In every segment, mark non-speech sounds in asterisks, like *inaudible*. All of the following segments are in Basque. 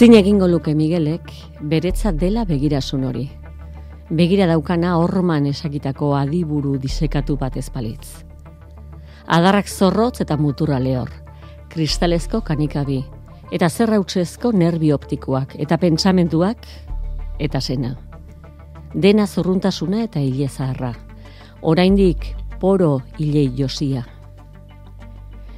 Zin egingo luke Miguelek, beretzat dela begirasun hori. Begira daukana horman esakitako adiburu disekatu bat ezpalitz. Adarrak zorrotz eta mutura lehor, kristalezko kanikabi, eta zerra utzezko nerbi optikoak, eta pentsamenduak, eta zena. Dena zorruntasuna eta hile zaharra. Oraindik poro hilei josia.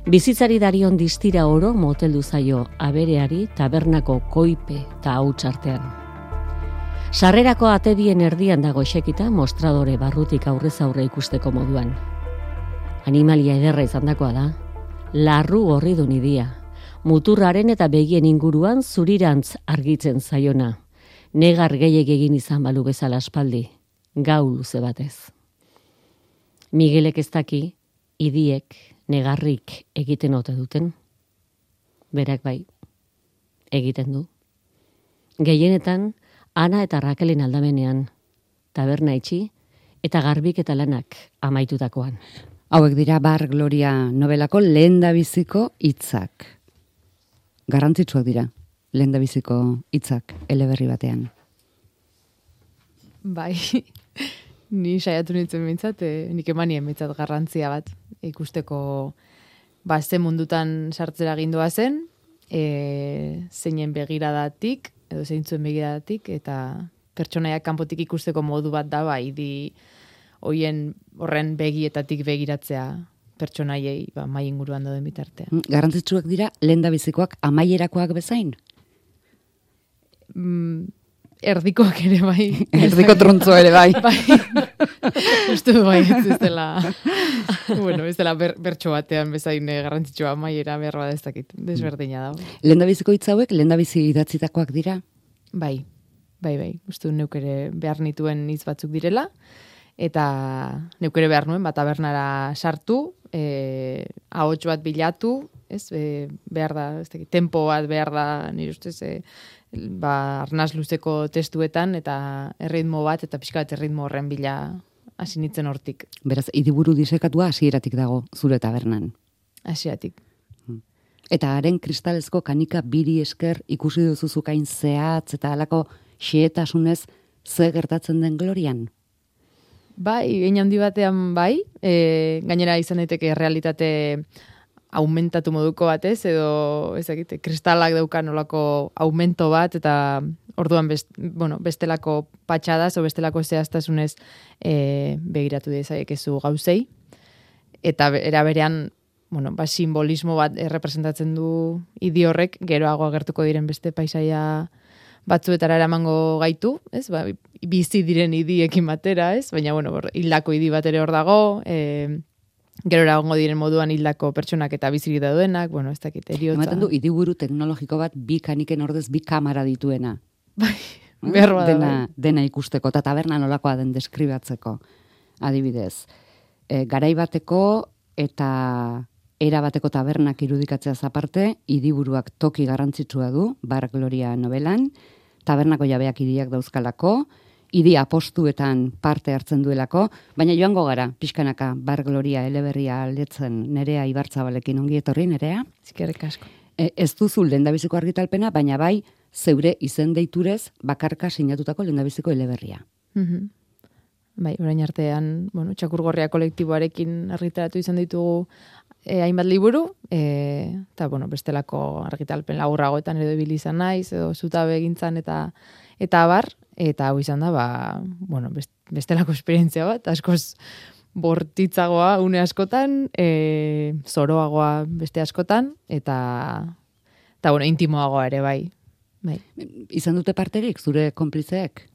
Bizitzari darion distira oro moteldu zaio abereari tabernako koipe eta hautsartean. Sarrerako atebien erdian dago esekita mostradore barrutik aurrez aurre ikusteko moduan. Animalia ederra izandakoa da, larru horri du nidia, muturraren eta begien inguruan zurirantz argitzen zaiona, negar gehiek egin izan balu bezala aspaldi, gau luze batez. Miguelek ez daki, idiek, negarrik egiten ote duten? Berak bai, egiten du. Gehienetan, Ana eta Raquelen aldamenean, taberna itxi eta garbik eta lanak amaitutakoan. Hauek dira Bar Gloria novelako lehen biziko hitzak. Garrantzitsuak dira, lehen biziko hitzak eleberri batean. Bai, ni saiatu nintzen bintzat, e, nik emanien bintzat garrantzia bat ikusteko ba, ze mundutan sartzera gindua zen, e, zeinen begiradatik, edo zeintzuen begiradatik, eta pertsonaiak kanpotik ikusteko modu bat da, ba, idi hoien horren begietatik begiratzea pertsonaiei ba, mai inguruan dauden bitartean. Mm, garrantzitsuak dira, lehen da bizikoak amaierakoak bezain? Mm, erdikoak ere bai. Erdiko trontzo ere bai. bai. *laughs* Uste bai, ez dela, bueno, ez dela ber, bertxo batean bezain eh, garrantzitsua maiera behar ez dakit, desberdina da. Lenda biziko hitz hauek, lenda bizi idatzitakoak dira? Bai, bai, bai, uste neuk ere behar nituen hitz batzuk direla, eta neuk ere behar nuen, bat abernara sartu, e, ahots bat bilatu, ez, e, behar da, ez dakit, tempo bat behar da, nire ustez, e, ba, arnaz luzeko testuetan eta erritmo bat eta pixka bat erritmo horren bila hasi nitzen hortik. Beraz, idiburu disekatua hasieratik dago zure tabernan. Hasieratik. Hmm. Eta haren kristalezko kanika biri esker ikusi duzu zukain zehatz eta alako xietasunez ze gertatzen den glorian? Bai, egin handi batean bai, e, gainera izan daiteke realitate aumentatu moduko batez, edo ez egite, kristalak daukan olako aumento bat, eta orduan best, bueno, bestelako patxadaz, o bestelako zehaztasunez e, begiratu dezaiek ezu gauzei. Eta era berean, bueno, ba, simbolismo bat errepresentatzen du idi horrek, geroago agertuko diren beste paisaia batzuetara eramango gaitu, ez? Ba, bizi diren idiekin batera, ez? Baina, bueno, hildako idi bat ere hor dago, eh, Gero eragongo diren moduan hildako pertsonak eta bizirik daudenak, bueno, ez dakit, eriotza. Ematen du, idiburu teknologiko bat bi kaniken ordez bi kamara dituena. Bai, behar dena, bai. dena ikusteko, eta taberna nolakoa den deskribatzeko, adibidez. E, garai bateko eta era bateko tabernak irudikatzea zaparte, idiburuak toki garrantzitsua du, Bar Gloria novelan, tabernako jabeak idiak dauzkalako, idi apostuetan parte hartzen duelako, baina joango gara, pixkanaka, bar gloria eleberria aldetzen nerea ibartzabalekin ongi etorri nerea. Zikerrik asko. E, ez duzu lendabiziko argitalpena, baina bai, zeure izen deiturez bakarka sinatutako lendabiziko eleberria. Mm Bai, orain artean, bueno, txakurgorria kolektiboarekin argitaratu izan ditugu e, hainbat liburu, e, eta, bueno, bestelako argitalpen lagurragoetan edo izan naiz, edo zutabe egintzan eta eta bar, Eta hau izan da, ba, bueno, bestelako esperientzia bat, askoz bortitzagoa une askotan, e, zoroagoa beste askotan, eta, eta bueno, intimoagoa ere, bai. bai. Izan dute parterik, zure konplizeek?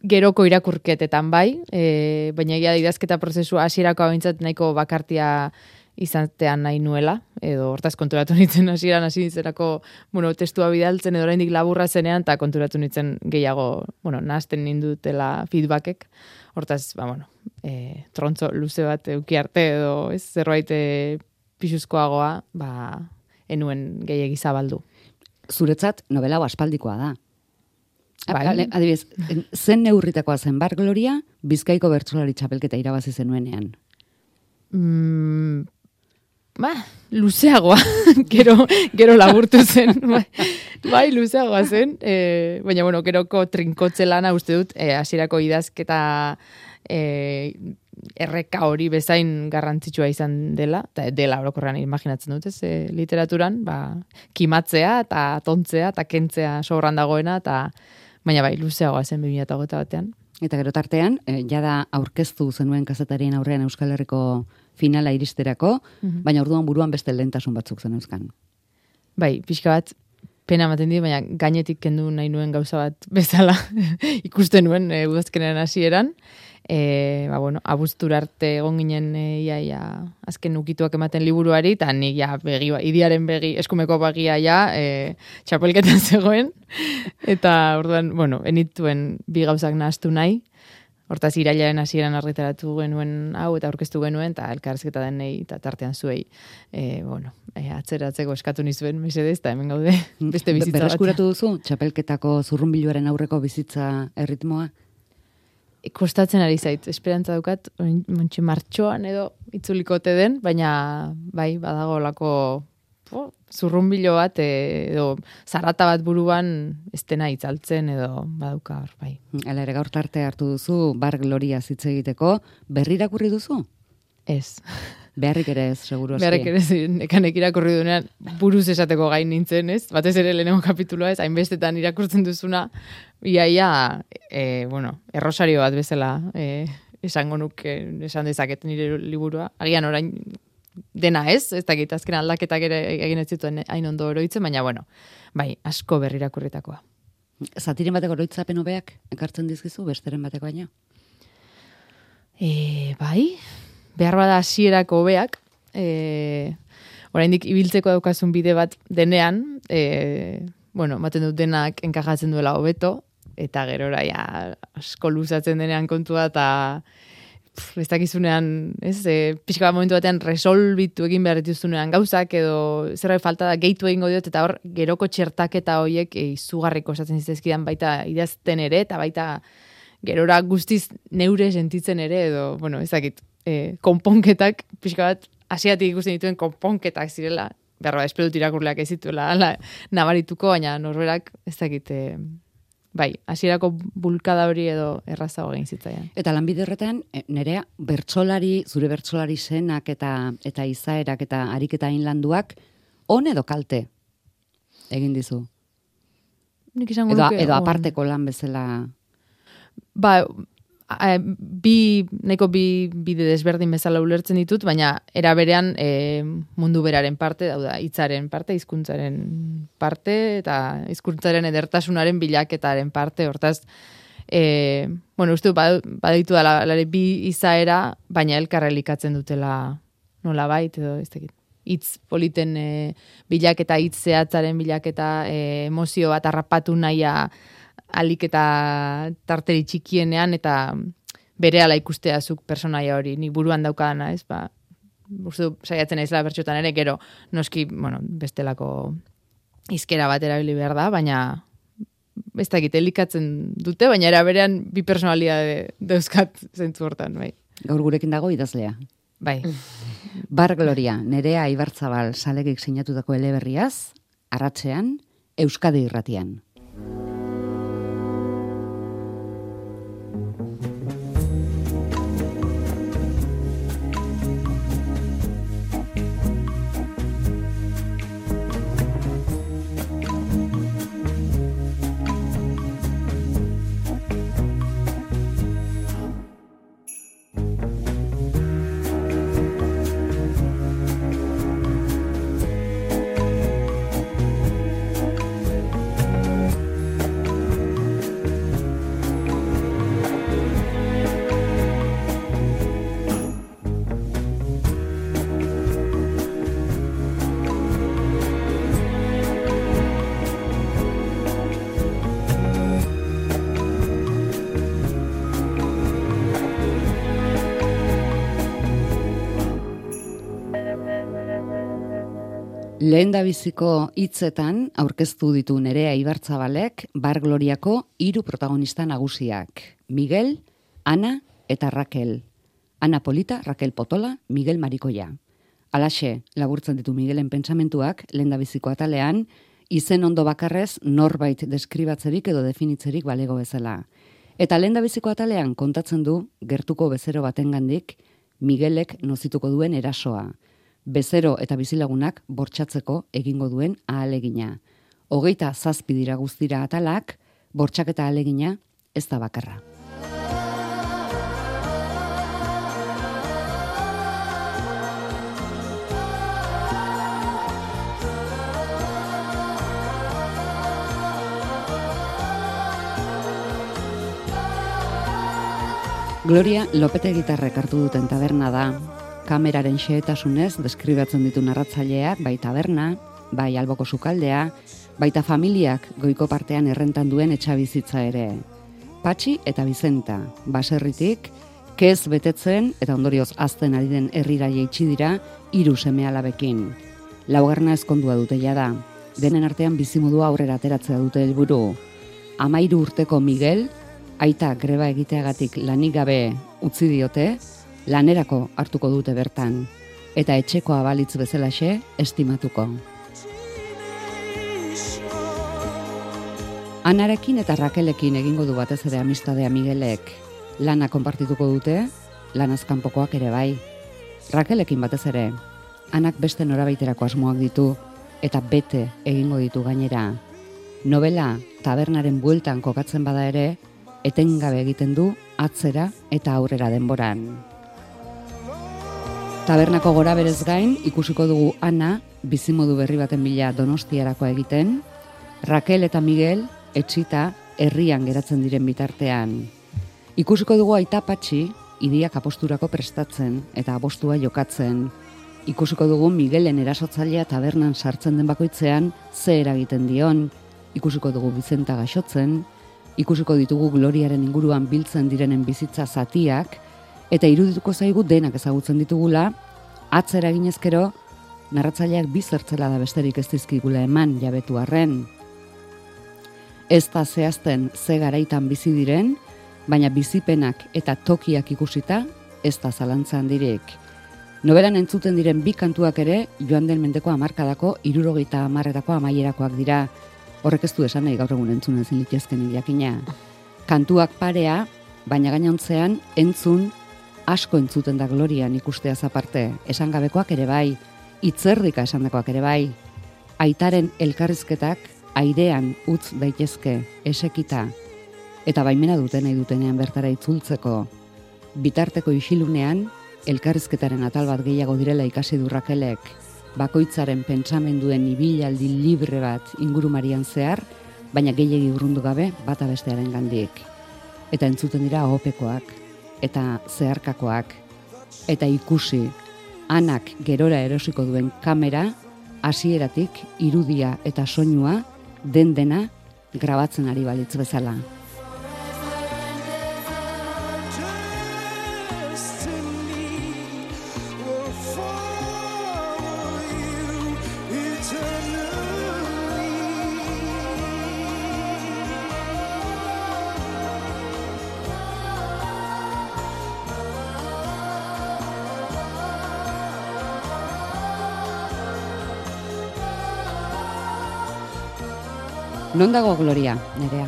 Geroko irakurketetan bai, e, baina egia idazketa prozesu hasierako abintzat nahiko bakartia izatean nahi nuela, edo hortaz konturatu *laughs* nintzen hasieran hasi nintzenako, bueno, testua bidaltzen edo oraindik laburra zenean, eta konturatu nintzen gehiago, bueno, nazten nindutela feedbackek, hortaz, ba, bueno, e, trontzo luze bat euki arte edo ez zerbait e, pixuzkoagoa, ba, enuen gehiagi zabaldu. Zuretzat, novela aspaldikoa da. Bai. Adibidez, zen neurritakoa zen bar gloria, bizkaiko bertsolari txapelketa irabazi zenuenean. Mm, ba, luzeagoa, *laughs* gero, gero laburtu zen, bai, bai luzeagoa zen, e, baina, bueno, geroko trinkotze lana uste dut, e, idazketa e, erreka hori bezain garrantzitsua izan dela, eta dela orokorrean imaginatzen dut, ez, e, literaturan, ba, kimatzea eta tontzea eta kentzea sobran dagoena, eta baina bai, luzeagoa zen 2008 batean. Eta gero tartean, e, jada aurkeztu zenuen kazetarien aurrean Euskal Herriko finala iristerako, mhm. baina orduan buruan beste lehentasun batzuk zen euskan. Bai, pixka bat, pena ematen di, baina gainetik kendu nahi nuen gauza bat bezala *laughs* ikusten nuen e, udazkenen hasieran. E, ba, bueno, abuztur arte egon ginen e, ia, ia, azken ukituak ematen liburuari, eta nik ja, begi, ba, idiaren begi, eskumeko bagia ja, e, txapelketan *laughs* zegoen, eta orduan, bueno, enituen bi gauzak nahaztu nahi, Hortaz, irailaren hasieran argitaratu genuen hau eta aurkeztu genuen, eta elkarrezketa denei eta tartean zuei, e, bueno, e, atzeratzeko eskatu nizuen, mesedez, eta hemen gaude, beste bizitza bat. Berreskuratu duzu, txapelketako zurrunbiluaren aurreko bizitza erritmoa? kostatzen ari zait, esperantza dukat, montxe martxoan edo itzuliko den, baina bai, badago lako zurrumbilo bat edo zarata bat buruan estena itzaltzen edo baduka hor, bai. Hala ere gaur tarte hartu duzu, bar gloria zitze egiteko, berrirakurri duzu? Ez. Beharrik ere ez, seguru aski. Beharrik ere ez, nekanek irakurri duenean buruz esateko gain nintzen, ez? Batez ere lehenengo kapituloa ez, hainbestetan irakurtzen duzuna, ia, ia, e, bueno, errosario bat bezala e, esango nuk esan dezaket nire liburua. Agian orain dena ez, ez da azken aldaketak ere egin ez zituen hain ondo oroitzen, baina bueno, bai, asko berrirakurritakoa. Zatiren bateko oroitzapen hobeak ekartzen dizkizu besteren bateko baina? E, bai, behar bada hasierako hobeak, e, oraindik ibiltzeko daukasun bide bat denean, e, bueno, maten dut denak enkajatzen duela hobeto, eta gerora ja asko luzatzen denean kontua eta ez dakizunean, ez, e, pixka bat momentu batean resolbitu egin behar dituzunean gauzak, edo zerbait falta da gehitu egingo diot, eta hor, geroko txertaketa horiek e, izugarriko esatzen zizkidan baita idazten ere, eta baita gerora guztiz neure sentitzen ere, edo, bueno, ez dakit, e, konponketak, pixka bat, asiatik ikusten dituen konponketak zirela, behar bat, espedut irakurleak ez zituela, nabarituko, baina norberak, ez dakit, e, bai, hasierako bulkada hori edo errazago egin zitzaian. Eta lanbide horretan, e, nerea, bertsolari, zure bertsolari zenak eta eta izaerak eta ariketa inlanduak, on edo kalte egin dizu? Nik edo, edo aparteko lan bezala Ba, bi, neko bi bide desberdin bezala ulertzen ditut, baina era berean e, mundu beraren parte, dauda, hitzaren parte, hizkuntzaren parte, eta hizkuntzaren edertasunaren bilaketaren parte, hortaz, e, bueno, uste badaitu da, lare, bi izaera, baina elkarrelikatzen dutela nola bait, edo ez tekit hitz politen e, bilaketa, hitz zehatzaren bilaketa, e, emozio bat harrapatu nahia, alik eta tarteri txikienean eta bere ala ikustea zuk personaia hori, ni buruan daukadana, ez, ba, uste saiatzen aizela bertxotan ere, gero, noski, bueno, bestelako izkera bat erabili behar da, baina ez da egite elikatzen dute, baina era berean bi personalia de, dauzkat zentzu hortan, bai. Gaur gurekin dago idazlea. Bai. *laughs* Bar Gloria, nerea Ibartzabal salegik sinatutako eleberriaz, arratzean, Euskadi irratian. Lehen da biziko hitzetan aurkeztu ditu nerea Ibartzabalek Bar Gloriako hiru protagonista nagusiak. Miguel, Ana eta Raquel. Ana Polita, Raquel Potola, Miguel Marikoia. Alaxe, laburtzen ditu Miguelen pentsamentuak, lehen biziko atalean, izen ondo bakarrez norbait deskribatzerik edo definitzerik balego bezala. Eta lehen biziko atalean kontatzen du, gertuko bezero batengandik Miguelek nozituko duen erasoa. Bezero eta bizilagunak bortxatzeko egingo duen ahalegina. Hogeita zazpi dira guztira atalak, bortxaketa ahalegina ez da bakarra. Gloria Lopete gitarrek hartu duten taberna da. Kameraren xeetasunez deskribatzen ditu narratzaileak, bai taberna, bai alboko sukaldea, baita familiak goiko partean errentan duen etxabizitza ere. Patxi eta Bizenta, baserritik, kez betetzen eta ondorioz azten ari den herrira jeitsi dira hiru seme alabekin. Laugarna ezkondua dute da. Denen artean bizimodua aurrera ateratzea dute helburu. Amairu urteko Miguel, aita greba egiteagatik lanik gabe utzi diote, lanerako hartuko dute bertan, eta etxeko abalitz bezalaxe estimatuko. Anarekin eta Rakelekin egingo du batez ere amistadea Miguelek, lana konpartituko dute, lanazkanpokoak ere bai. Rakelekin batez ere, anak beste norabaiterako asmoak ditu, eta bete egingo ditu gainera. Novela tabernaren bueltan kokatzen bada ere, etengabe egiten du atzera eta aurrera denboran. Tabernako gora berez gain ikusiko dugu Ana bizimodu berri baten bila Donostiarako egiten, Raquel eta Miguel etxita herrian geratzen diren bitartean. Ikusiko dugu aita patxi idiak aposturako prestatzen eta abostua jokatzen. Ikusiko dugu Miguelen erasotzailea tabernan sartzen den bakoitzean ze eragiten dion. Ikusiko dugu Bizenta gaixotzen, ikusiko ditugu gloriaren inguruan biltzen direnen bizitza zatiak, eta irudituko zaigu denak ezagutzen ditugula, atzera ginezkero, narratzaileak bizertzela da besterik ez dizkigula eman jabetu arren. Ez da zehazten ze garaitan bizi diren, baina bizipenak eta tokiak ikusita, ez da zalantzan direk. Noberan entzuten diren bi kantuak ere, joan den mendeko amarkadako, irurogeita amarretako amaierakoak dira, Horrek ez du esan nahi gaur egun entzun ezin litezken jakina. Kantuak parea, baina gainontzean entzun asko entzuten da glorian ikustea zaparte. Esan gabekoak ere bai, itzerdika esan dakoak ere bai. Aitaren elkarrizketak airean utz daitezke, esekita. Eta baimena duten nahi dutenean bertara itzultzeko. Bitarteko isilunean, elkarrizketaren atal bat gehiago direla ikasi durrakelek bakoitzaren pentsamenduen ibilaldi libre bat ingurumarian zehar, baina gehiegi urrundu gabe bata bestearen gandiek. Eta entzuten dira opekoak, eta zeharkakoak, eta ikusi, anak gerora erosiko duen kamera, hasieratik irudia eta soinua, den dena, grabatzen ari balitz bezala. Non dago gloria, nerea?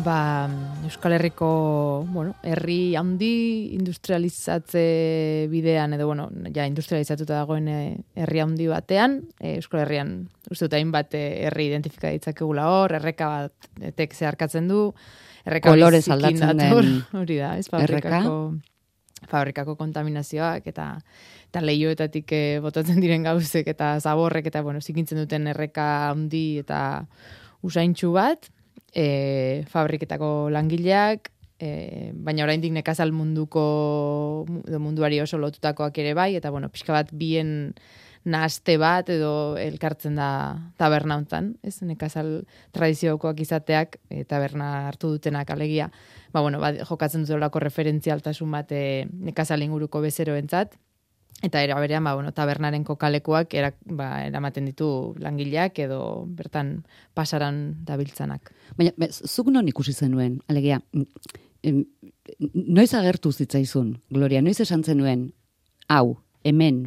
Ba, Euskal Herriko, bueno, herri handi industrializatze bidean, edo, bueno, ja industrializatuta dagoen eh, herri handi batean, e, Euskal Herrian, uste dut hainbat eh, herri identifika ditzakegula hor, erreka bat etek zeharkatzen du, erreka Kolorez aldatzen den *laughs* hori da, ez fabrikako, fabrikako kontaminazioak, eta eta lehioetatik e, botatzen diren gauzek eta zaborrek eta bueno, zikintzen duten erreka handi eta usaintxu bat, e, fabriketako langileak, e, baina oraindik nekazal munduko munduari oso lotutakoak ere bai, eta bueno, pixka bat bien naste bat edo elkartzen da taberna hontan, ez? Nekazal tradiziokoak izateak e, taberna hartu dutenak alegia, ba, bueno, ba, jokatzen dut referentzialtasun bat e, nekazal inguruko bezeroentzat, Eta era berean, ba, bueno, tabernaren kokalekuak era, ba, eramaten ditu langileak edo bertan pasaran dabiltzanak. Baina, be, zuk non ikusi zenuen, alegia, noiz agertu zitzaizun, Gloria, noiz esan zenuen, hau, hemen?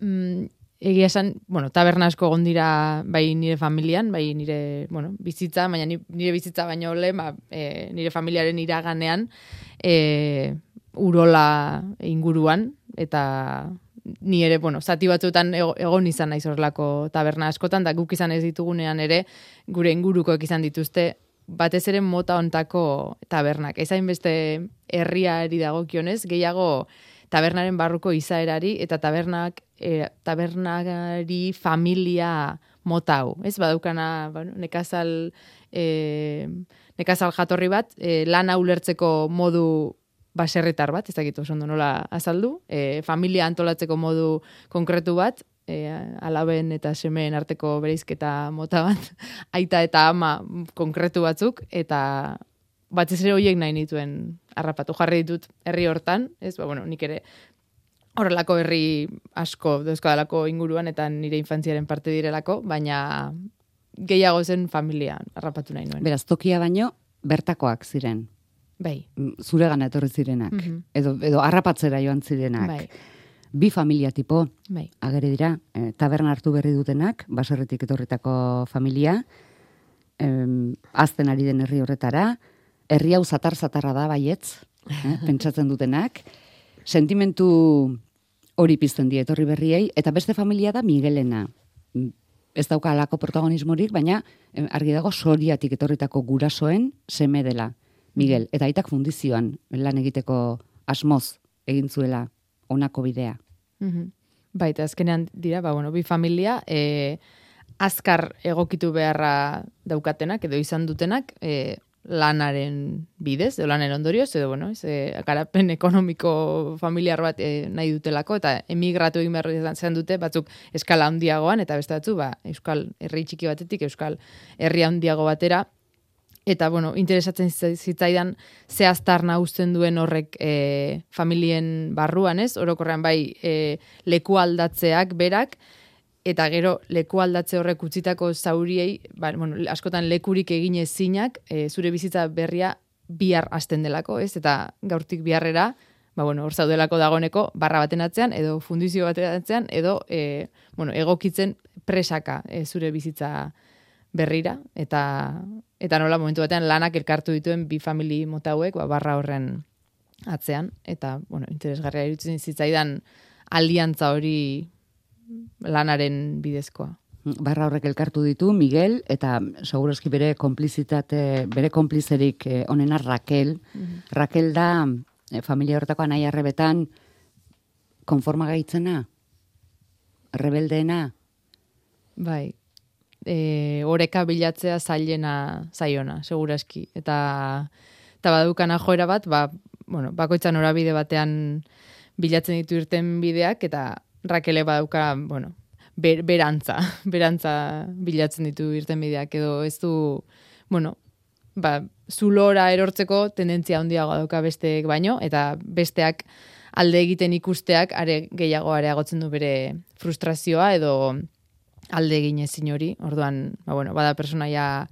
Mm, egia esan, bueno, taberna asko egon dira bai nire familian, bai nire, bueno, bizitza, baina ni- nire bizitza baino lehen, ba, e, nire familiaren iraganean, e, urola inguruan, eta ni ere, bueno, zati batzuetan ego- egon izan naiz horrelako taberna askotan, da guk izan ez ditugunean ere, gure ingurukoek izan dituzte, batez ere mota ontako tabernak. Ez beste herriari dagokionez, gehiago tabernaren barruko izaerari eta tabernak e, tabernari familia mota hau. Ez badaukana, bueno, nekazal e, nekazal jatorri bat, e, lana ulertzeko modu baserritar bat, ez dakit oso nola azaldu, e, familia antolatzeko modu konkretu bat, e, alaben eta semeen arteko bereizketa mota bat, *laughs* aita eta ama konkretu batzuk, eta batez ere horiek nahi nituen harrapatu jarri ditut herri hortan, ez, ba, bueno, nik ere horrelako herri asko dauzkadalako inguruan eta nire infantziaren parte direlako, baina gehiago zen familia harrapatu nahi nuen. Beraz, tokia baino, bertakoak ziren. Bai, Mm, Zuregana etorri zirenak. Mhm. Edo, edo harrapatzera joan zirenak. bai, Bi familia tipo, bai. agere dira, eh, taberna hartu berri dutenak, baserritik etorritako familia, em, azten ari den herri horretara, herri hau zatar-zatarra da baietz, eh, *laughs* pentsatzen dutenak, sentimentu hori pizten die etorri berriei, eta beste familia da Miguelena. Mm, Ez dauka alako protagonismorik, baina argi dago soriatik etorritako gurasoen seme dela, Miguel. Eta aitak fundizioan lan egiteko asmoz egin zuela honako bidea. Mhm. Bai, eta azkenean dira, ba, bueno, bi familia, e, azkar egokitu beharra daukatenak, edo izan dutenak, e, lanaren bidez, edo lanen ondorioz, edo, bueno, ez, e, garapen ekonomiko familiar bat e, nahi dutelako, eta emigratu egin behar izan dute, batzuk eskala handiagoan, eta beste batzu, ba, euskal herri txiki batetik, euskal herri handiago batera, Eta, bueno, interesatzen zitza- zitzaidan ze aztarna uzten duen horrek e, familien barruan, ez? Orokorrean bai e, leku aldatzeak berak, eta gero leku aldatze horrek utzitako zauriei, ba, bueno, askotan lekurik egin ezinak, e, zure bizitza berria bihar hasten delako, ez? Eta gaurtik biharrera, ba, bueno, hor zaudelako dagoneko barra baten atzean, edo fundizio baten atzean, edo, e, bueno, egokitzen presaka e, zure bizitza berrira, eta eta nola momentu batean lanak elkartu dituen bi famili mota hauek, ba, barra horren atzean, eta, bueno, interesgarria irutzen zitzaidan aliantza hori lanaren bidezkoa. Barra horrek elkartu ditu Miguel eta segurazki bere konplizitate, bere konplizerik eh, onena Raquel. Raquel da eh, familia horretako anai arrebetan konforma gaitzena, rebeldeena, Bai, e, oreka bilatzea zailena zaiona, seguraski. Eta, eta badukana joera bat, ba, bueno, bakoitza norabide batean bilatzen ditu irten bideak, eta Rakele badauka, bueno, ber, berantza, *laughs* berantza bilatzen ditu irten bideak, edo ez du, bueno, ba, zulora erortzeko tendentzia handiagoa dauka besteek baino, eta besteak alde egiten ikusteak are gehiago areagotzen du bere frustrazioa edo alde egin ezin hori. Orduan, ba, bueno, bada personaia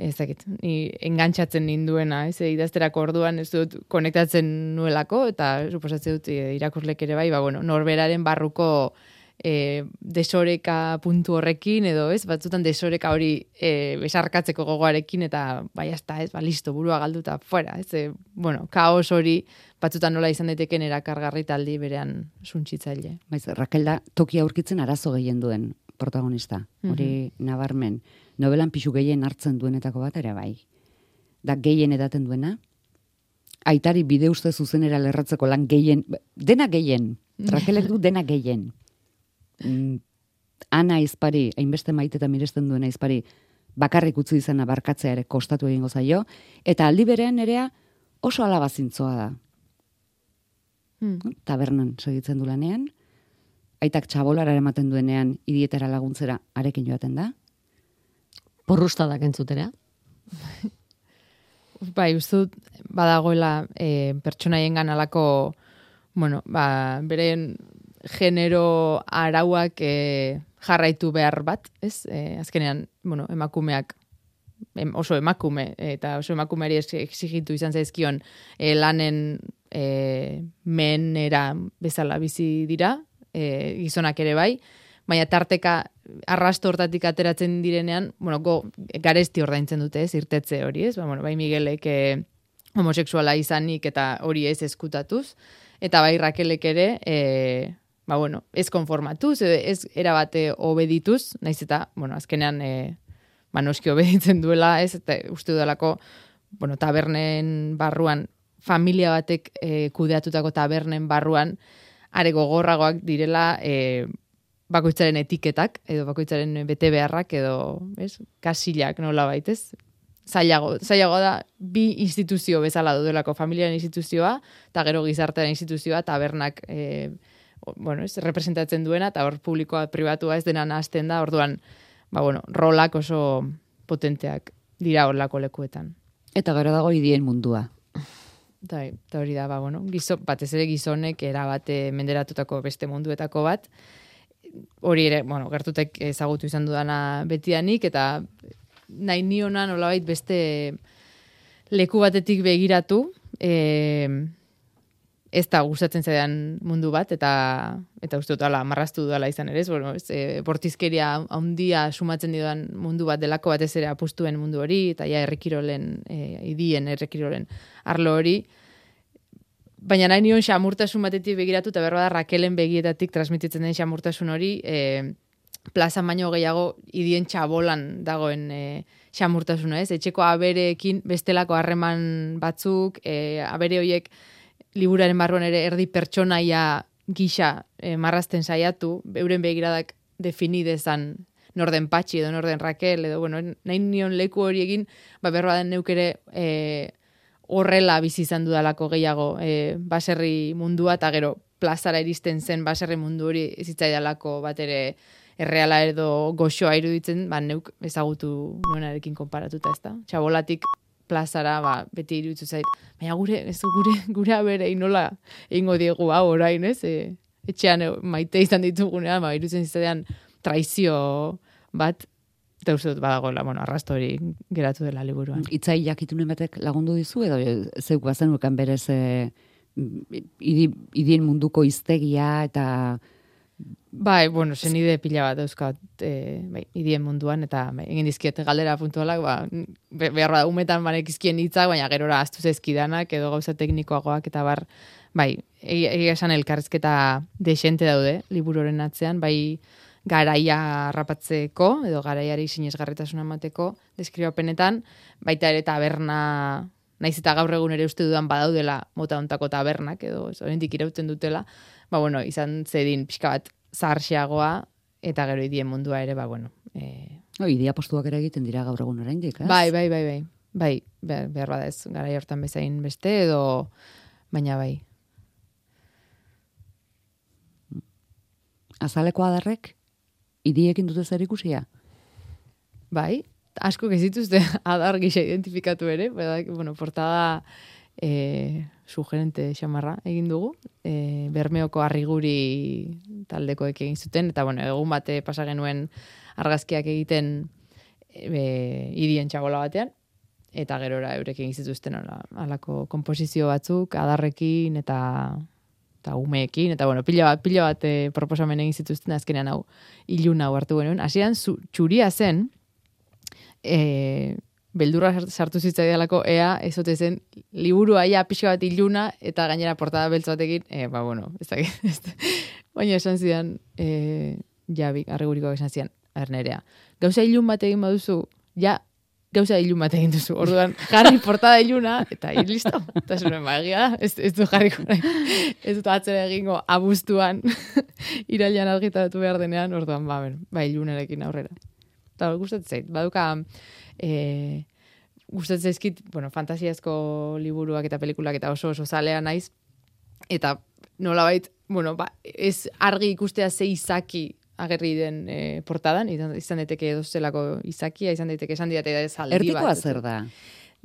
ez dakit, ni engantzatzen ninduena, ez, idazterako orduan ez dut konektatzen nuelako, eta suposatzen dut e, irakurlek ere bai, ba, bueno, norberaren barruko e, desoreka puntu horrekin, edo ez, batzutan desoreka hori e, besarkatzeko gogoarekin, eta bai, hasta, ez, ba, listo, burua galduta, fuera, ez, e, bueno, kaos hori batzutan nola izan daiteken erakargarri taldi berean suntsitzaile. Baiz, Raquel da toki aurkitzen arazo gehien duen protagonista. Hori nabarmen. Novelan pixu gehien hartzen duenetako bat ere bai. Da gehien edaten duena. Aitari bide uste zuzenera lerratzeko lan gehien, dena gehien. *laughs* Raquelek du dena gehien. Mm, Ana izpari, hainbeste maite eta miresten duena izpari, bakarrik utzi izana barkatzea ere kostatu egingo zaio, eta aldi berean erea oso alabazintzoa da. Hmm. Tabernan segitzen du lanean, aitak txabolara ematen duenean idietara laguntzera arekin joaten da. Porrustadak entzuterea. *laughs* Bai, uste badagoela e, pertsonaiengan alako, bueno, ba, beren genero arauak e, jarraitu behar bat, ez? E, azkenean, bueno, emakumeak em, oso emakume eta oso emakumeari ex- exigitu izan zaizkion e, lanen e, menera bezala bizi dira, e, gizonak ere bai, baina tarteka arrasto hortatik ateratzen direnean, bueno, go, garesti ordaintzen dute, ez, irtetze hori, ez, ba, bueno, bai Miguelek e, homoseksuala izanik eta hori ez eskutatuz, eta bai Rakelek ere, e, ba, bueno, ez konformatuz, ez erabate obedituz, naiz eta, bueno, azkenean, e, ba, noski obeditzen duela, ez, eta uste dudalako, bueno, tabernen barruan familia batek e, kudeatutako tabernen barruan are gogorragoak direla e, bakoitzaren etiketak edo bakoitzaren bete beharrak edo, ez, kasilak nola baitez. Zailago, zailago da bi instituzio bezala dudelako familiaren instituzioa eta gero gizartearen instituzioa tabernak e, bueno, ez, representatzen duena eta hor publikoa pribatua ez dena hasten da, orduan, ba, bueno, rolak oso potenteak dira horlako lekuetan. Eta gero dago idien mundua. Bai, eta hori da, ba, bueno, gizo, batez ere gizonek erabate menderatutako beste munduetako bat. Hori ere, bueno, gertutek ezagutu izan dudana betianik, eta nahi nionan olabait beste leku batetik begiratu, e, ez da gustatzen zedean mundu bat, eta eta uste dut, ala, marrastu dudala izan ere, bueno, ez, e, bortizkeria handia sumatzen didan mundu bat delako batez ere apustuen mundu hori, eta ja errekirolen, e, idien errekirolen arlo hori, Baina nahi nion xamurtasun batetik begiratu, eta berba da Rakelen begietatik transmititzen den xamurtasun hori, e, plaza baino gehiago idien txabolan dagoen e, xamurtasuna, ez? Etxeko abereekin bestelako harreman batzuk, e, abere horiek liburaren barruan ere erdi pertsonaia gisa e, marrazten saiatu, euren begiradak definidezan norden patxi edo norden Rakel, edo, bueno, nahi nion leku hori egin, ba, berba den neukere e, horrela bizi izan dudalako gehiago e, baserri mundua, eta gero plazara iristen zen baserri mundu hori zitzaidalako bat ere erreala edo goxoa iruditzen, ba, neuk ezagutu nuenarekin konparatuta ez da. Txabolatik plazara, ba, beti iruditzu zait. Baina gure, ez gure, *laughs* gure abere inola ingo diegu hau orain, ez? E, etxean maite izan ditugunean, ba, iruditzen zizatean traizio bat, Eta uste dut badagoela, bueno, arrasto hori geratu dela liburuan. Itzai jakitunen batek lagundu dizu, edo zeuk bazen berez e, idien munduko iztegia eta... Bai, bueno, zen ide pila bat euskat e, bai, idien munduan, eta bai, egin dizkiet galdera puntualak, ba, behar da, umetan banek izkien hitzak, baina gerora astu zezkidanak, edo gauza teknikoagoak, eta bar, bai, egia esan elkarrezketa desente daude, liburoren atzean, bai, garaia rapatzeko, edo garaiari sinesgarritasuna emateko deskribapenetan, baita ere taberna, naiz eta gaur egun ere uste dudan badaudela mota ontako tabernak, edo oraindik irauten dutela, ba bueno, izan zedin pixka bat zarxiagoa, eta gero idien mundua ere, ba bueno. E... O, idia postuak ere egiten dira gaur egun oraindik, ez? Bai, bai, bai, bai. Bai, behar bada ez, gara hortan bezain beste, edo, baina bai. Azaleko adarrek, idiekin dute zer ikusia? Bai, asko gezituzte *laughs* adar gisa identifikatu ere, bada, bueno, portada e, sugerente xamarra egin dugu, e, bermeoko arriguri taldekoek egin zuten, eta bueno, egun bate pasa genuen argazkiak egiten e, idien txabola batean, eta gerora eurek egin zituzten alako komposizio batzuk, adarrekin, eta eta umeekin, eta bueno, pila bat, pila bat e, proposamen egin zituzten azkenean hau iluna hau hartu genuen. Hasian txuria zen, e, beldurra sartu zitzaialako ea, ezote zen, liburu aia pixka bat iluna, eta gainera portada beltz batekin, e, ba bueno, *laughs* ez da, baina esan zidan, e, jabi, arreguriko esan zidan, ernerea. Gauza ilun bat egin baduzu, ja, gauza ilun bat egin duzu. Orduan, jarri portada iluna, eta hir listo. Eta zuen, ba, ez, ez du jarri Ez dut atzera egingo abuztuan *laughs* irailan argitaratu behar denean, orduan, ba, ben, ba, ilunarekin aurrera. Eta gustatzen zait, baduka, e, gustatzen zaizkit, bueno, fantasiazko liburuak eta pelikulak eta oso oso zalea naiz, eta nolabait, bueno, ba, ez argi ikustea ze izaki agerri den e, portadan, izan, izan daiteke edo zelako izakia, izan daiteke esan diate da zaldi bat. Erdikoa zer da?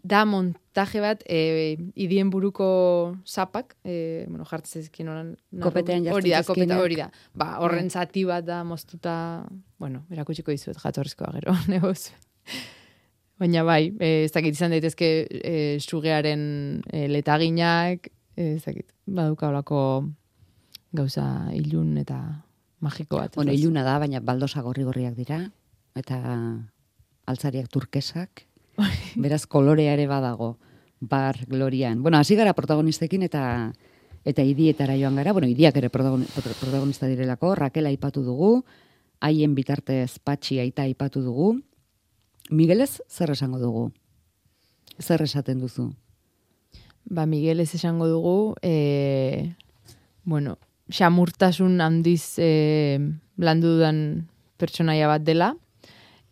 Da montaje bat, e, idien buruko zapak, e, bueno, jartzezkin oran. Kopetean Hori da, kopeta hori da. Ba, horren zati bat da moztuta, bueno, erakutsiko dizuet jatorrizkoa gero, *laughs* negoz. Baina bai, e, ez dakit izan daitezke e, sugearen e, letaginak, ezakit, baduka olako gauza ilun eta magiko bat. Bueno, ez? iluna da, baina baldosa gorri-gorriak dira, eta altzariak turkesak, beraz kolorea ere badago, bar glorian. Bueno, hasi gara protagonistekin eta eta idietara joan gara, bueno, idiak ere protagoni- prot- protagonista direlako, Raquel aipatu dugu, haien bitartez patxi aita aipatu dugu, Miguelez zer esango dugu? Zer esaten duzu? Ba, Miguel ez esango dugu, e, bueno, xamurtasun handiz e, landu dudan pertsonaia bat dela,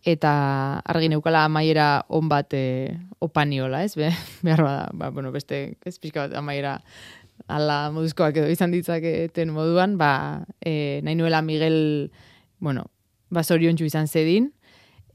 eta argi neukala amaiera on bat e, opaniola, ez? Be, behar bada, ba, bueno, beste ez pixka bat amaiera ala moduzkoak edo izan ditzaketen moduan, ba, e, nahi nuela Miguel, bueno, ba, zoriontsu izan zedin,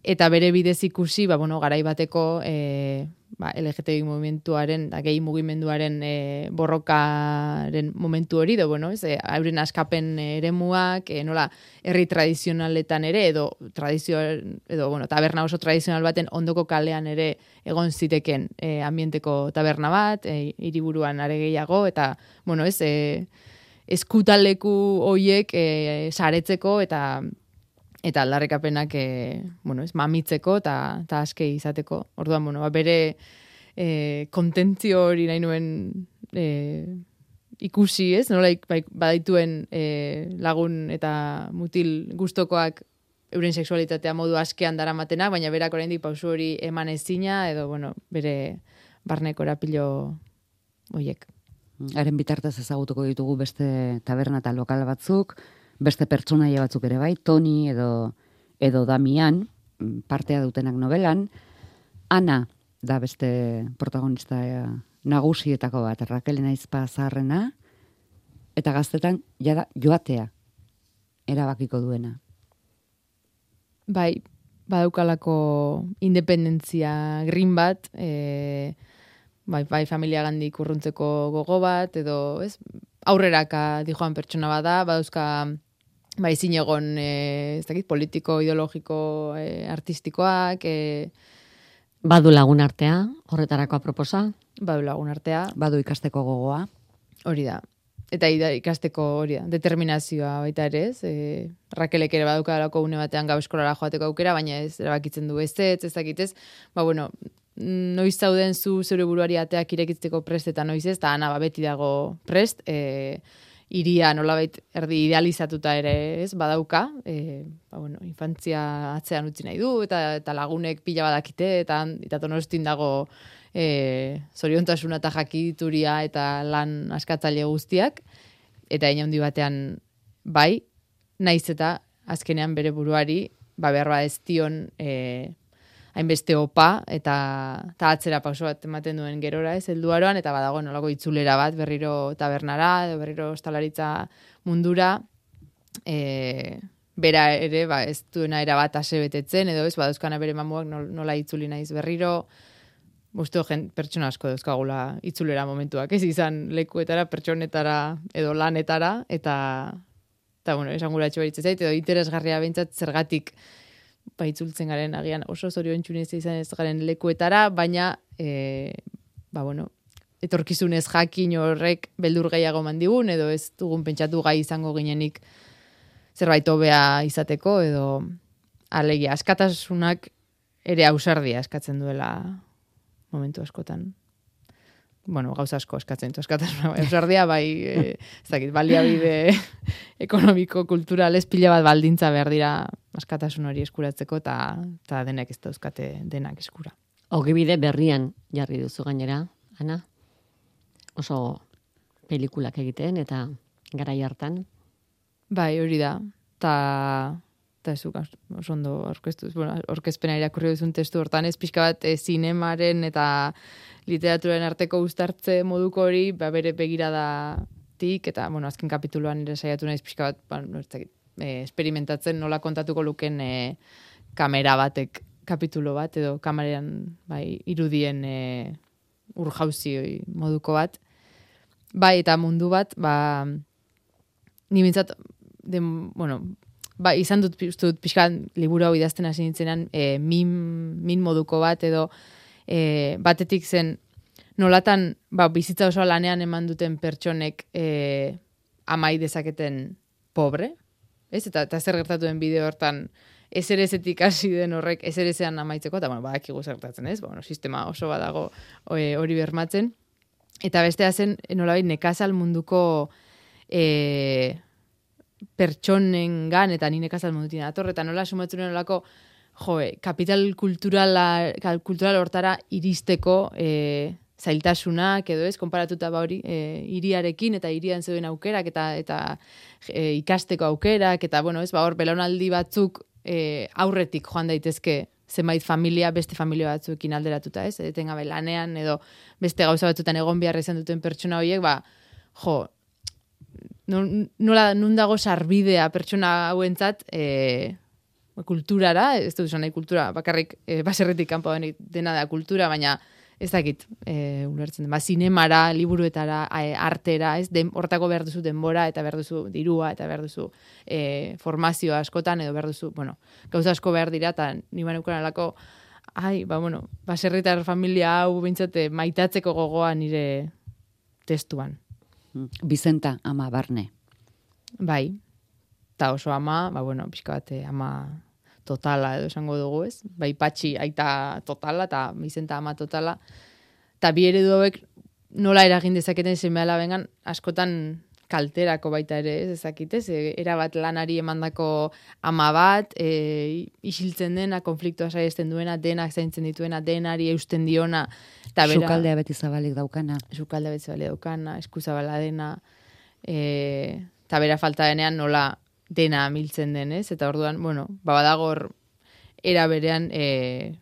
eta bere bidez ikusi, ba, bueno, garai bateko e, ba, LGTBI movimentuaren, da, gehi mugimenduaren e, borrokaren momentu hori, edo, bueno, ez, e, askapen eremuak, e, nola, herri tradizionaletan ere, edo tradizio, edo, bueno, taberna oso tradizional baten ondoko kalean ere egon ziteken e, ambienteko taberna bat, e, hiriburuan are gehiago, eta, bueno, ez, e, eskutaleku hoiek e, saretzeko eta eta aldarrekapenak e, bueno, ez, mamitzeko eta eta aske izateko. Orduan, bueno, ba, bere e, kontentzio hori nahi nuen e, ikusi, ez? Nola bai, badaituen e, lagun eta mutil gustokoak euren sexualitatea modu askean daramatenak, baina berak oraindik pausu hori eman ezina edo bueno, bere barneko erapilo hoiek. Haren bitartez ezagutuko ditugu beste taberna eta lokal batzuk, beste pertsonaia batzuk ere bai, Toni edo, edo Damian, mm, partea dutenak novelan, Ana da beste protagonista eh, nagusietako bat, Raquel Naizpa zaharrena, eta gaztetan jada joatea erabakiko duena. Bai, badaukalako independentzia green bat, e, bai, bai familia gandik urruntzeko gogo bat, edo ez, aurreraka dijoan pertsona bada, badauzka bai ezin egon e, ez dakit, politiko, ideologiko, e, artistikoak, e, Badu lagun artea, horretarako aproposa. badu lagun artea, Badu ikasteko gogoa, hori da. Eta ikasteko hori da, determinazioa baita ere ez. E, Rakelek ere badaukalako une batean gau eskolara joateko aukera, baina ez erabakitzen du ez ez, ez dakit ez. Ba, bueno, noiz zauden zu zure buruari ateak irekitzeko prest eta noiz ez, eta ana ba, beti dago prest, e, iria nolabait erdi idealizatuta ere ez badauka, e, ba, bueno, infantzia atzean utzi nahi du, eta, eta lagunek pila badakite, eta, eta donostin dago e, zoriontasuna eta jakituria eta lan askatzaile guztiak, eta ina handi batean bai, naiz eta azkenean bere buruari, ba behar ba ez dion e, hainbeste opa eta, eta atzera pauso bat ematen duen gerora ez helduaroan eta badago nolako itzulera bat berriro tabernara edo berriro ostalaritza mundura. E, bera ere ba, ez duena era bat betetzen edo ez badauzkana bere mamuak nol- nola itzuli naiz berriro. Uste gen, pertsona asko dauzkagula itzulera momentuak, ez izan lekuetara, pertsonetara edo lanetara, eta, eta bueno, esan gura etxo zait, edo interesgarria behintzat zergatik ba, itzultzen garen agian oso zorion txunez izan ez garen lekuetara, baina, e, ba, bueno, etorkizunez jakin horrek beldur gehiago mandigun, edo ez dugun pentsatu gai izango ginenik zerbait hobea izateko, edo alegia, askatasunak ere ausardia eskatzen duela momentu askotan. Bueno, gauza asko eskatzen du askatasuna, bai, ausardia, bai, e, ez dakit, baliabide *laughs* ekonomiko, kultural, ez pila bat baldintza behar dira askatasun hori eskuratzeko, eta eta denek ez dauzkate denak eskura. Ogibide berrian jarri duzu gainera, Ana? Oso pelikulak egiten eta garai hartan. Bai, hori da. Ta eta ez duk oso ondo orkestu, bueno, orkezpena irakurri duzun testu hortan ez pixka bat e, zinemaren eta literaturaren arteko uztartze moduko hori, ba, bere begiradatik, eta, bueno, azken kapituluan ere saiatu naiz pixka bat, ba, no, ez dakit, e, experimentatzen nola kontatuko luken e, kamera batek kapitulo bat, edo kameran bai, irudien e, urjauzi moduko bat. Bai, eta mundu bat, ba, ni bintzat, den, bueno, ba, izan dut, dut pixkan liburu hau idazten hasi nintzenan, e, min, min moduko bat, edo e, batetik zen nolatan, ba, bizitza oso lanean eman duten pertsonek e, amai dezaketen pobre, ez? Eta, eta zer gertatu den bideo hortan, ezerezetik hasi den horrek ezerezean amaitzeko, eta bueno, badakigu zertatzen ez, ba, bueno, sistema oso badago hori bermatzen. Eta bestea zen, nolabait, nekazal munduko e, pertsonen gan, eta ni nekazal mundutin atorre, eta nola sumatzen nolako, jo, kapital kulturala, kultural hortara iristeko e, zailtasunak edo ez, konparatuta ba hori, e, iriarekin eta irian zeuden aukerak eta eta e, ikasteko aukerak, eta bueno, ez, ba hor, belaunaldi batzuk e, aurretik joan daitezke zenbait familia beste familia batzuekin alderatuta, ez? Etengabe lanean edo beste gauza batzutan egon behar izan duten pertsona horiek, ba, jo, nola nun dago sarbidea pertsona hauentzat e, kulturara, ez dut nahi kultura, bakarrik e, baserritik kanpo dena da kultura, baina ez dakit, e, ulertzen den, ba, zinemara, liburuetara, e, artera, ez, den, hortako behar duzu denbora, eta behar duzu dirua, eta behar duzu e, formazio askotan, edo behar duzu, bueno, gauza asko behar dira, eta nima alako, ai, ba, bueno, baserritar familia hau bintzate maitatzeko gogoa nire testuan. Bizenta, ama barne. Bai, eta oso ama, ba, bueno, pixka bate, ama totala edo esango dugu, ez? Bai patxi aita totala eta bizenta ama totala. Eta bi eredu hauek nola eragin dezaketen zenbeala bengan askotan kalterako baita ere, ez ezakitez, e, era bat lanari emandako ama bat, e, isiltzen dena, konfliktoa saiesten duena, denak zaintzen dituena, denari eusten diona. Ta bera, Zukaldea beti zabalik daukana. Zukaldea beti zabalik daukana, eskuzabala dena. E, eta bera falta denean nola dena amiltzen denez, eta orduan, bueno, babadagor era berean e,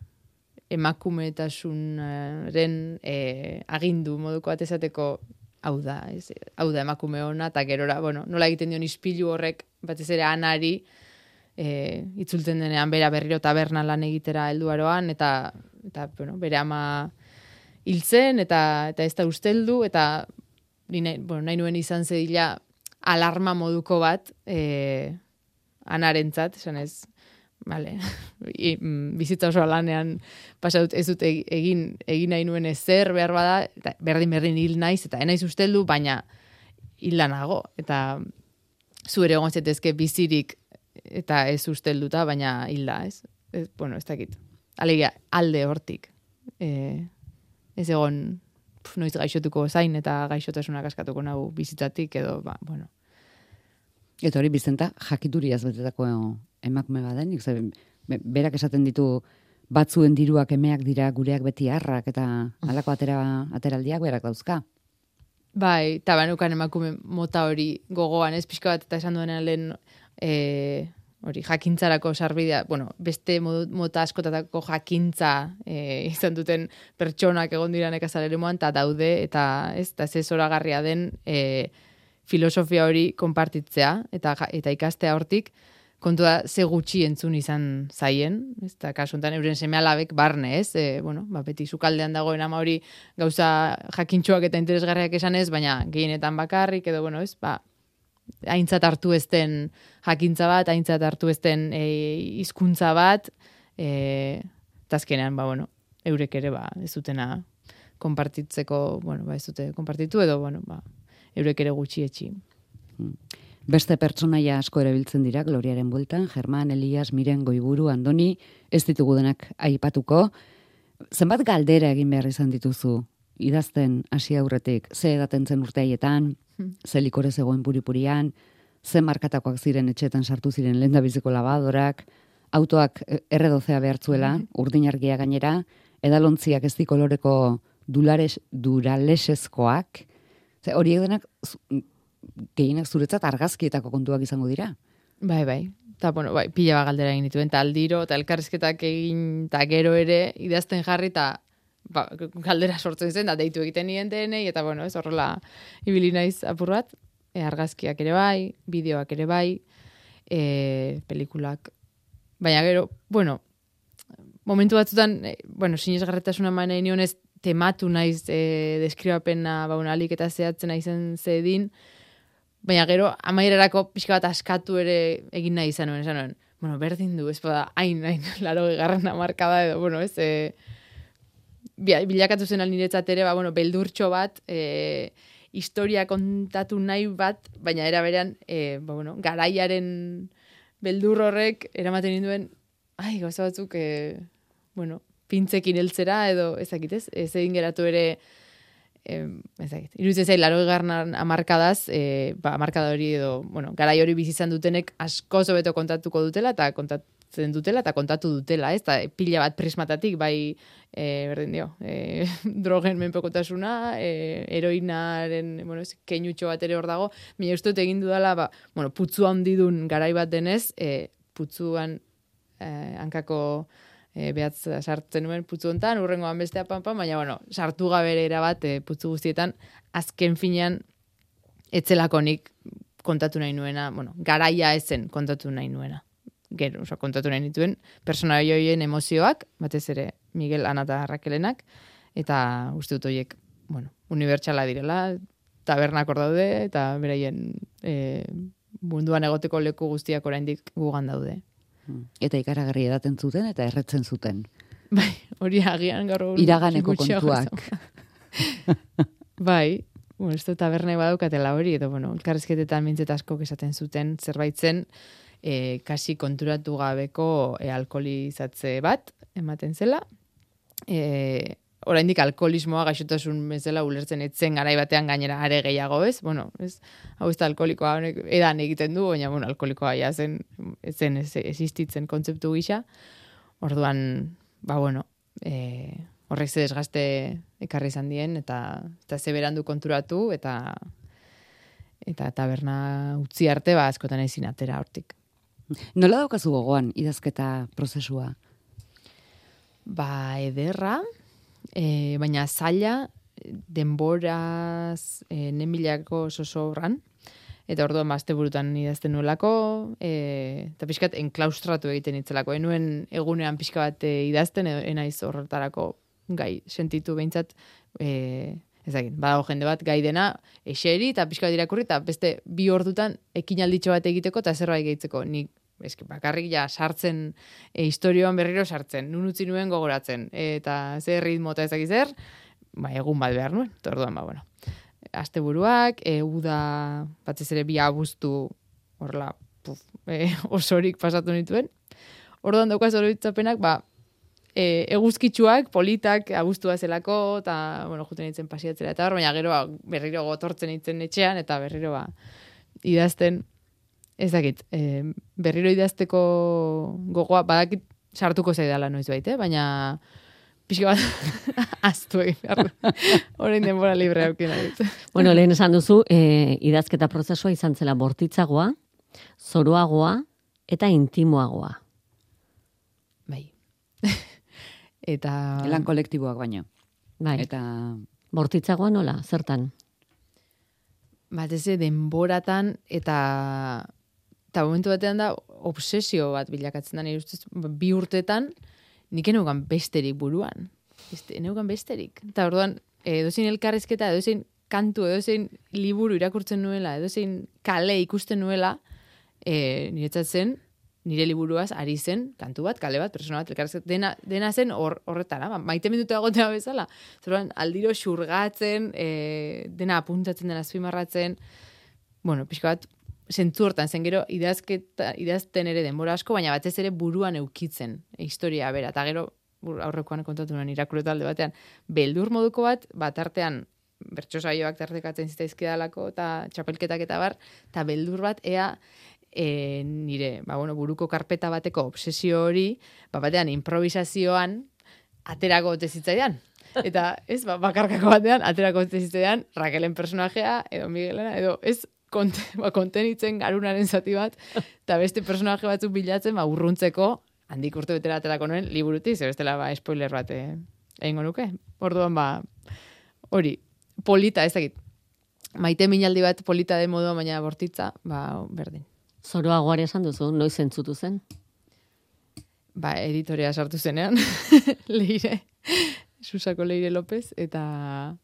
emakumetasunaren e, agindu moduko atezateko hau da, ez, hau da emakume hona, eta gerora, bueno, nola egiten dion ispilu horrek, batez ere anari, e, itzultzen denean bera berriro taberna lan egitera helduaroan eta, eta bueno, bere ama hiltzen, eta, eta ez da usteldu, eta nahi, bueno, nahi nuen izan zedila alarma moduko bat e, anarentzat, esan ez, vale, *laughs* mm, bizitza oso lanean pasatut ez dut egin, egin nahi nuen ezer behar bada, eta berdin berdin hil naiz, eta enaiz usteldu, baina hil nago, eta zu ere egon zetezke bizirik eta ez ustelduta, baina hil da, ez? ez bueno, ez dakit. Alegia, alde hortik. E, ez egon noiz gaixotuko zain eta gaixotasunak askatuko nahu bizitzatik edo, ba, bueno, Eta hori bizenta jakituriaz betetako emakume badenik, ze berak esaten ditu batzuen diruak emeak dira gureak beti harrak eta halako atera ateraldiak berak dauzka. Bai, eta banukan emakume mota hori gogoan ez pixka bat eta esan duenean lehen e, hori jakintzarako sarbidea, bueno, beste mota askotatako jakintza e, izan duten pertsonak egon dira nekazalere moan, eta daude, eta ez, eta ez zoragarria den e, filosofia hori konpartitzea eta eta ikastea hortik kontua ze gutxi entzun izan zaien, ez da kasuntan euren semealabek barne, ez? E, bueno, ba, beti sukaldean dagoen ama hori gauza jakintxoak eta interesgarriak esan ez, baina gehienetan bakarrik, edo, bueno, ez, ba, aintzat hartu ezten jakintza bat, aintzat hartu ezten e, izkuntza bat, e, tazkenean, ba, bueno, eurek ere, ba, ez dutena konpartitzeko, bueno, ba, ez dute konpartitu, edo, bueno, ba, eurek ere gutxi etxi. Hmm. Beste pertsonaia asko erabiltzen dira Gloriaren bueltan, Germán, Elias, Miren, Goiburu, Andoni, ez ditugu denak aipatuko. Zenbat galdera egin behar izan dituzu idazten hasi aurretik, ze edaten zen urteaietan, hmm. ze likore zegoen puripurian, ze markatakoak ziren etxetan sartu ziren lenda biziko labadorak, autoak erredozea behartzuela, hmm. urdinargia gainera, edalontziak ez koloreko dulares, duralesezkoak, Ze horiek denak gehienak zuretzat argazkietako kontuak izango dira. Bai, bai. Ta bueno, bai, pila ba galdera egin dituen ta aldiro ta elkarrizketak egin ta gero ere idazten jarri ta ba, galdera sortzen zen da deitu egiten nien denei eta bueno, ez horrela ibili naiz apur bat. E, argazkiak ere bai, bideoak ere bai, e, pelikulak. Baina gero, bueno, momentu batzutan, e, bueno, sinesgarretasuna maina inionez tematu naiz e, deskribapena baunalik eta zehatzen naizen zedin, baina gero amairarako pixka bat askatu ere egin nahi izan nuen, esan bueno, berdin du, ez bada, hain, hain, *laughs* laro egarren amarkada edo, bueno, ez, e, bi- bilakatu zen niretzat ere, ba, bueno, beldurtxo bat, e, historia kontatu nahi bat, baina era berean, e, ba, bueno, garaiaren beldur horrek eramaten ninduen, ai, gauza batzuk, e, bueno, pintzekin heltzera edo ezakit ez, ez egin geratu ere eh, ezakit, iruditzen zait, laro egarnan amarkadaz, eh, ba, amarkada hori edo, bueno, garai hori bizi izan dutenek asko beto kontatuko dutela eta kontatzen dutela eta kontatu dutela, ez, eta pila bat prismatatik, bai, eh, berdin dio, eh, *laughs* drogen menpekotasuna, eh, heroinaren, bueno, ez, keinutxo bat ere hor dago, mila uste dut egin dudala, ba, bueno, putzu handidun garai bat denez, eh, putzuan eh, hankako e, behatz sartzen nuen putzu hontan, urrengoan bestea pam, baina bueno, sartu gabe ere erabat e, putzu guztietan azken finean etzelako nik kontatu nahi nuena, bueno, garaia ezen kontatu nahi nuena. Gero, oso, kontatu nahi nituen, persona joien emozioak, batez ere Miguel Ana eta Rakelenak, eta uste dut horiek, bueno, unibertsala direla, tabernak hor daude, eta beraien e, munduan egoteko leku guztiak oraindik gugan daude. Eta ikaragarri edaten zuten eta erretzen zuten. Bai, hori agian gaur Iraganeko kontuak. *laughs* bai, bueno, ez dut taberne badaukatela hori, edo, bueno, elkarrezketetan mintzet asko esaten zuten zerbait zen, e, kasi konturatu gabeko e, alkoholizatze bat, ematen zela, e, oraindik alkoholismoa gaixotasun bezala ulertzen etzen garai batean gainera are gehiago, ez? Bueno, ez hau ez da alkoholikoa honek edan egiten du, baina bueno, alkoholikoa ja zen zen existitzen kontzeptu gisa. Orduan, ba bueno, e, horrek ze desgaste ekarri izan dien eta eta ze berandu konturatu eta eta taberna utzi arte ba askotan ezin atera hortik. Nola daukazu gogoan idazketa prozesua? Ba, ederra, e, baina zaila denboraz e, nemilako sosobran, eta orduan bazte burutan idazten nuelako, e, eta pixkat enklaustratu egiten itzelako. Enuen egunean pixka bat e, idazten, edo enaiz horretarako gai sentitu behintzat, e, ezagin, badago jende bat gai dena, eseri eta pixka bat irakurri, eta beste bi ordutan ekinalditxo bat egiteko eta zerbait gehitzeko. Nik eski bakarrik ja sartzen e, historioan berriro sartzen, nun utzi nuen gogoratzen, eta ze ritmo eta ezagik zer, ba, egun bat behar nuen, orduan, ba, bueno. Asteburuak, e, uda, batez ere bi abuztu, horla, puf, e, *laughs* osorik pasatu nituen. Orduan daukaz oroitzapenak, ba, e, eguzkitsuak, politak, abuztua zelako, eta, bueno, juten nintzen pasiatzera, eta hor, baina gero, ba, berriro gotortzen nintzen etxean, eta berriro, ba, idazten, ez dakit, e, berriro idazteko gogoa, badakit sartuko zaidala noiz baite, baina pixka bat *laughs* aztu egin behar. du. *laughs* Orain denbora libre haukin dut. Bueno, lehen esan duzu, e, idazketa prozesua izan zela bortitzagoa, zoroagoa eta intimoagoa. Bai. *laughs* Eta... Lan kolektiboak baino. Bai, Eta bortitzagoa nola, zertan? batez denboratan eta eta momentu batean da obsesio bat bilakatzen da nire ustez bi urtetan nik eneugan besterik buruan. Beste, eneugan besterik. Eta orduan edozein elkarrizketa, edozein kantu, edozein liburu irakurtzen nuela, edozein kale ikusten nuela, e, niretzat zen, nire liburuaz ari zen, kantu bat, kale bat, persona bat, elkarrizketa, dena, dena zen hor, horretara, ba, maite minutu egotea bezala. Zeruan, aldiro xurgatzen, e, dena apuntatzen, dena azpimarratzen, bueno, pixka bat, zentzu hortan zen gero idazketa, idazten ere denbora asko, baina batez ere buruan eukitzen historia bera. Eta gero, aurrekoan kontatu nuen irakurri talde batean, beldur moduko bat, bat artean bertso saioak tartekatzen zitzaizkidalako eta txapelketak eta bar, eta beldur bat ea e, nire, ba, bueno, buruko karpeta bateko obsesio hori, ba, batean improvisazioan aterako ote zitzaidan. Eta, ez, ba, bakarkako batean, aterako ote zitzaidan, Raquelen personajea, edo Miguelena, edo, ez, konte, *laughs* ba, kontenitzen garunaren zati bat, eta beste personaje batzuk bilatzen, ba, urruntzeko, handik urte betera aterako nuen, liburuti, ze bestela, ba, spoiler bat eh, egingo nuke. Orduan, ba, hori, polita, ez dakit, maite minaldi bat polita de modu, baina bortitza, ba, berdin. Zoroagoare esan duzu, noiz entzutu zen? ba, editorea sartu zenean, *laughs* leire, Susako Leire López, eta,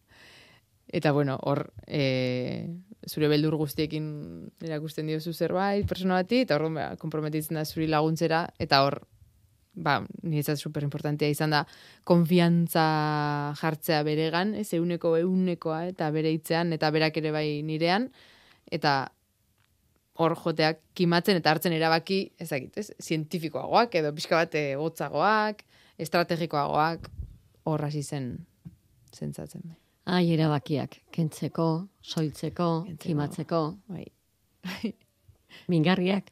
eta bueno, hor, e, zure beldur guztiekin erakusten diozu zerbait, persona bati, eta hor, ba, komprometitzen da zuri laguntzera, eta hor, ba, niretzat super importantea izan da, konfiantza jartzea beregan, ez, euneko eunekoa, eta bere hitzean, eta berak ere bai nirean, eta hor joteak kimatzen eta hartzen erabaki, ezagit, ez, zientifikoagoak, edo pixka bat gotzagoak, estrategikoagoak, hor hasi zen zentzatzen. Ai, erabakiak, kentzeko, soiltzeko, kentzeko, kimatzeko. Bai. *laughs* Mingarriak.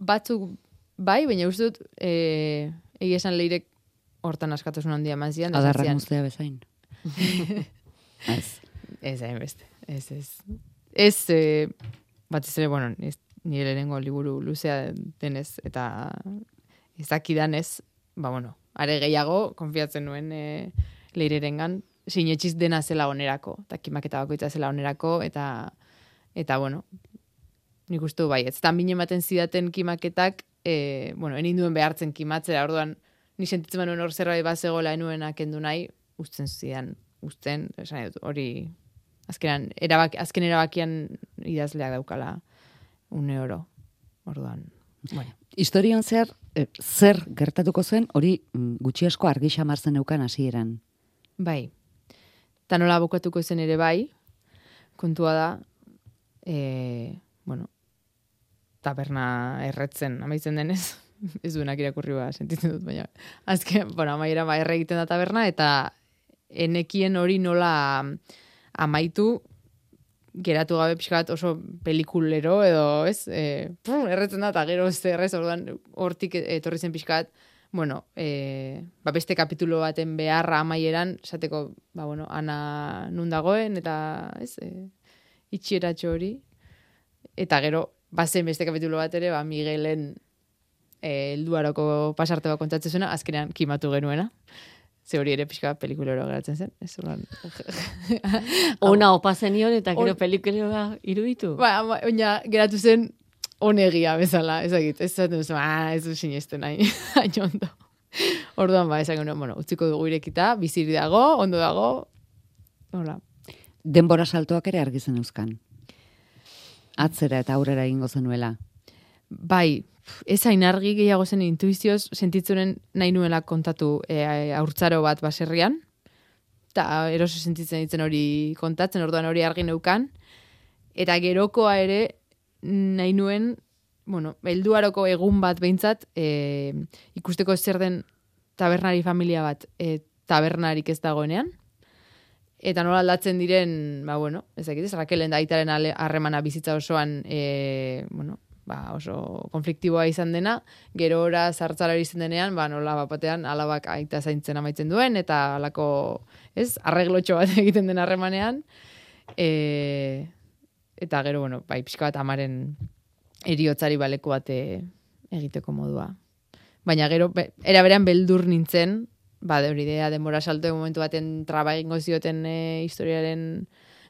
Batzuk bai, baina uste dut, e, egia esan leirek hortan askatasun handia eman zian. Adarra guztia bezain. *laughs* ez. Ez, hain beste. Ez, ez. Ez, e, bat ez ere, bueno, ez, nire lehenengo liburu luzea denez, eta ezakidan ez, ba, bueno, are gehiago, konfiatzen nuen e, leirerengan, sinetxiz dena zela onerako, eta kimaketa bakoitza zela onerako, eta, eta bueno, nik uste bai, ez tan bine ematen zidaten kimaketak, e, bueno, enin duen behartzen kimatzera, orduan, ni sentitzen manuen hor zerbait bat zegoela enuena kendu nahi, usten zidan, usten, esan dut, hori, azkenan, erabak, azken erabakian idazleak daukala une oro, orduan, bueno. Historian zer, e, zer gertatuko zen, hori mm, gutxi asko argi xamartzen neukan hasieran. Bai. Ta nola bukatuko zen ere bai, kontua da, e, bueno, taberna erretzen amaitzen denez, *laughs* ez duenak irakurri ba, sentitzen dut, baina azken, bueno, amaiera ba, egiten da taberna, eta enekien hori nola amaitu, geratu gabe pixkat oso pelikulero edo, ez, e, erretzen da, eta gero ez errez, orduan, hortik etorri zen pixkat, bueno, e, ba beste kapitulo baten beharra amaieran, esateko, ba, bueno, ana nun dagoen, eta, ez, e, itxieratxo hori, eta gero, bazen beste kapitulo bat ere, ba, Miguelen eh, elduaroko pasarte bat kontatzen zuena, azkenean kimatu genuena. Ze hori ere pixka pelikulero geratzen zen. Ez uran... *laughs* Ona opa zenion eta gero pelikulero iruditu. Ba, baina geratu zen onegia bezala, ez egit. Ez zaten duzu, ah, ez du sinesten nahi. *laughs* ondo. Orduan, ba, esan bueno, utziko dugu irekita, biziri dago, ondo dago. Hola. Denbora saltoak ere argizen euskan atzera eta aurrera egingo zenuela. Bai, ez hain argi gehiago zen intuizioz sentitzunen nahi nuela kontatu e, aurtzaro bat baserrian, eta eroso sentitzen ditzen hori kontatzen, orduan hori argi neukan, eta gerokoa ere nahi nuen, bueno, elduaroko egun bat behintzat, e, ikusteko zer den tabernari familia bat e, tabernarik ez dagoenean, eta nola aldatzen diren, ba, bueno, ez dakit, Rakelen da aitaren harremana bizitza osoan, e, bueno, ba, oso konfliktiboa izan dena, gero ora zartzara izan denean, ba, nola bapatean alabak aita zaintzen amaitzen duen, eta alako, ez, arreglotxo bat *laughs* egiten den harremanean, e, eta gero, bueno, bai, pixka bat amaren eriotzari baleko bate egiteko modua. Baina gero, be, era berean beldur nintzen, ba, de hori idea, demora salto momentu baten traba egingo zioten e, historiaren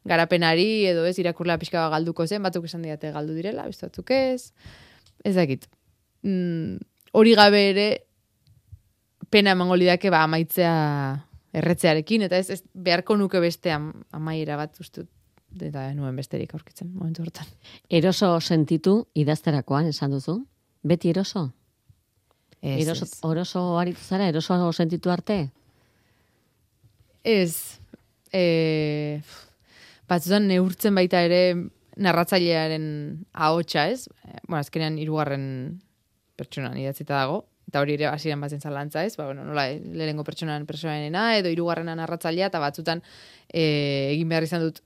garapenari, edo ez, irakurla pixka galduko zen, batzuk esan diate galdu direla, biztatzuk ez, ez dakit. Mm, hori gabe ere, pena emango lidake, ba, amaitzea erretzearekin, eta ez, ez beharko nuke beste amaiera bat ustut, eta nuen besterik aurkitzen, momentu hortan. Eroso sentitu idazterakoan, esan duzu? Beti eroso? Ez, eroso, ez. Oroso aritu zara, eroso sentitu arte? Ez. E, batzutan neurtzen baita ere narratzailearen ahotsa, ez? Bueno, azkenean hirugarren pertsona idatzita dago, eta hori ere hasieran batzen zalantza, ez? Ba, bueno, nola, lehenengo pertsonan pertsonarena, edo hirugarrena narratzailea, eta batzutan e, egin behar izan dut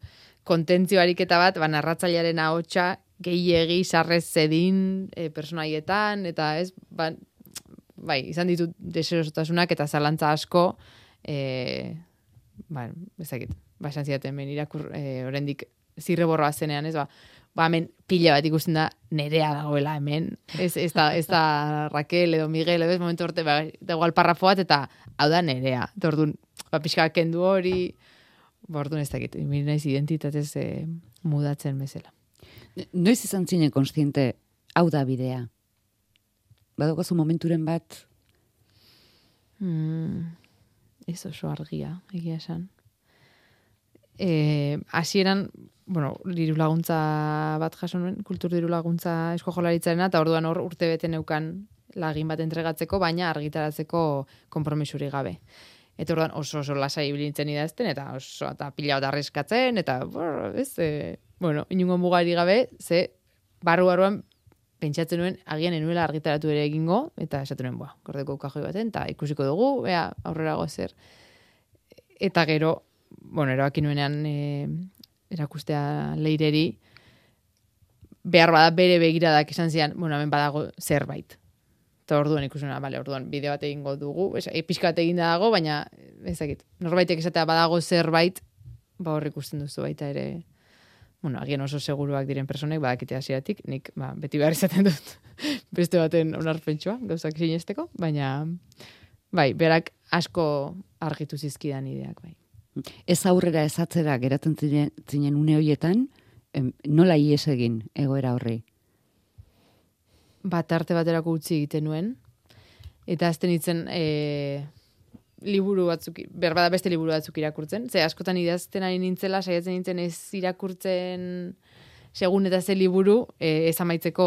kontentzioarik eta bat, ba, narratzailearen ahotsa gehiegi sarrez zedin e, personaietan, eta ez, ba, bai, izan ditut deserosotasunak eta zalantza asko, e, ba, ezakit, ba, esan zidaten, ben, irakur, e, orendik, zirre borroa zenean, ez ba, ba, hemen pila bat ikusten da, nerea dagoela hemen, ez, ez, da, ez da Raquel edo Miguel, edo ez momentu orte, ba, da igual parrafo bat, eta hau da nerea, tordun, ba, pixka kendu hori, ba, orduan ez dakit, naiz identitatez e, mudatzen bezala. Noiz izan zinen konstiente, hau da bidea? badokazu momenturen bat? Hmm, ez oso argia, egia esan. E, asieran, bueno, diru laguntza bat jaso nuen, kultur diru laguntza esko jolaritzarena, eta orduan hor urte bete neukan lagin bat entregatzeko, baina argitaratzeko konpromisuri gabe. Eta orduan oso oso lasai ibilintzen idazten, eta oso eta pila bat arreskatzen, eta, bor, ez, e, bueno, inungo mugari gabe, ze, barru barruan, pentsatzen nuen, agian enuela argitaratu ere egingo, eta esaten nuen, boa, gordeko kajoi baten, eta ikusiko dugu, bea, aurrera gozer. Eta gero, bueno, erabaki nuenean e, erakustea leireri, behar bada bere begiradak izan zian, bueno, hemen badago zerbait. Eta orduan ikusuna, bale, orduan bideo bat egingo dugu, ez, e, pixka bat egin dago, baina, ezakit, norbaitek esatea badago zerbait, ba hor ikusten duzu baita ere, bueno, agian oso seguruak diren personek, badakite hasieratik, nik, ba, beti behar izaten dut, *laughs* beste baten onarpentsua, gauzak sinesteko, baina, bai, berak asko argitu zizkidan ideak, bai. Ez aurrera ez atzera geratzen zinen, une horietan, em, nola ies egin egoera horri? Bat arte baterako utzi egiten nuen. Eta azten itzen e, liburu batzuk, berbada beste liburu batzuk irakurtzen. Ze askotan idazten ari nintzela, saiatzen nintzen ez irakurtzen segun eta ze liburu e, ez amaitzeko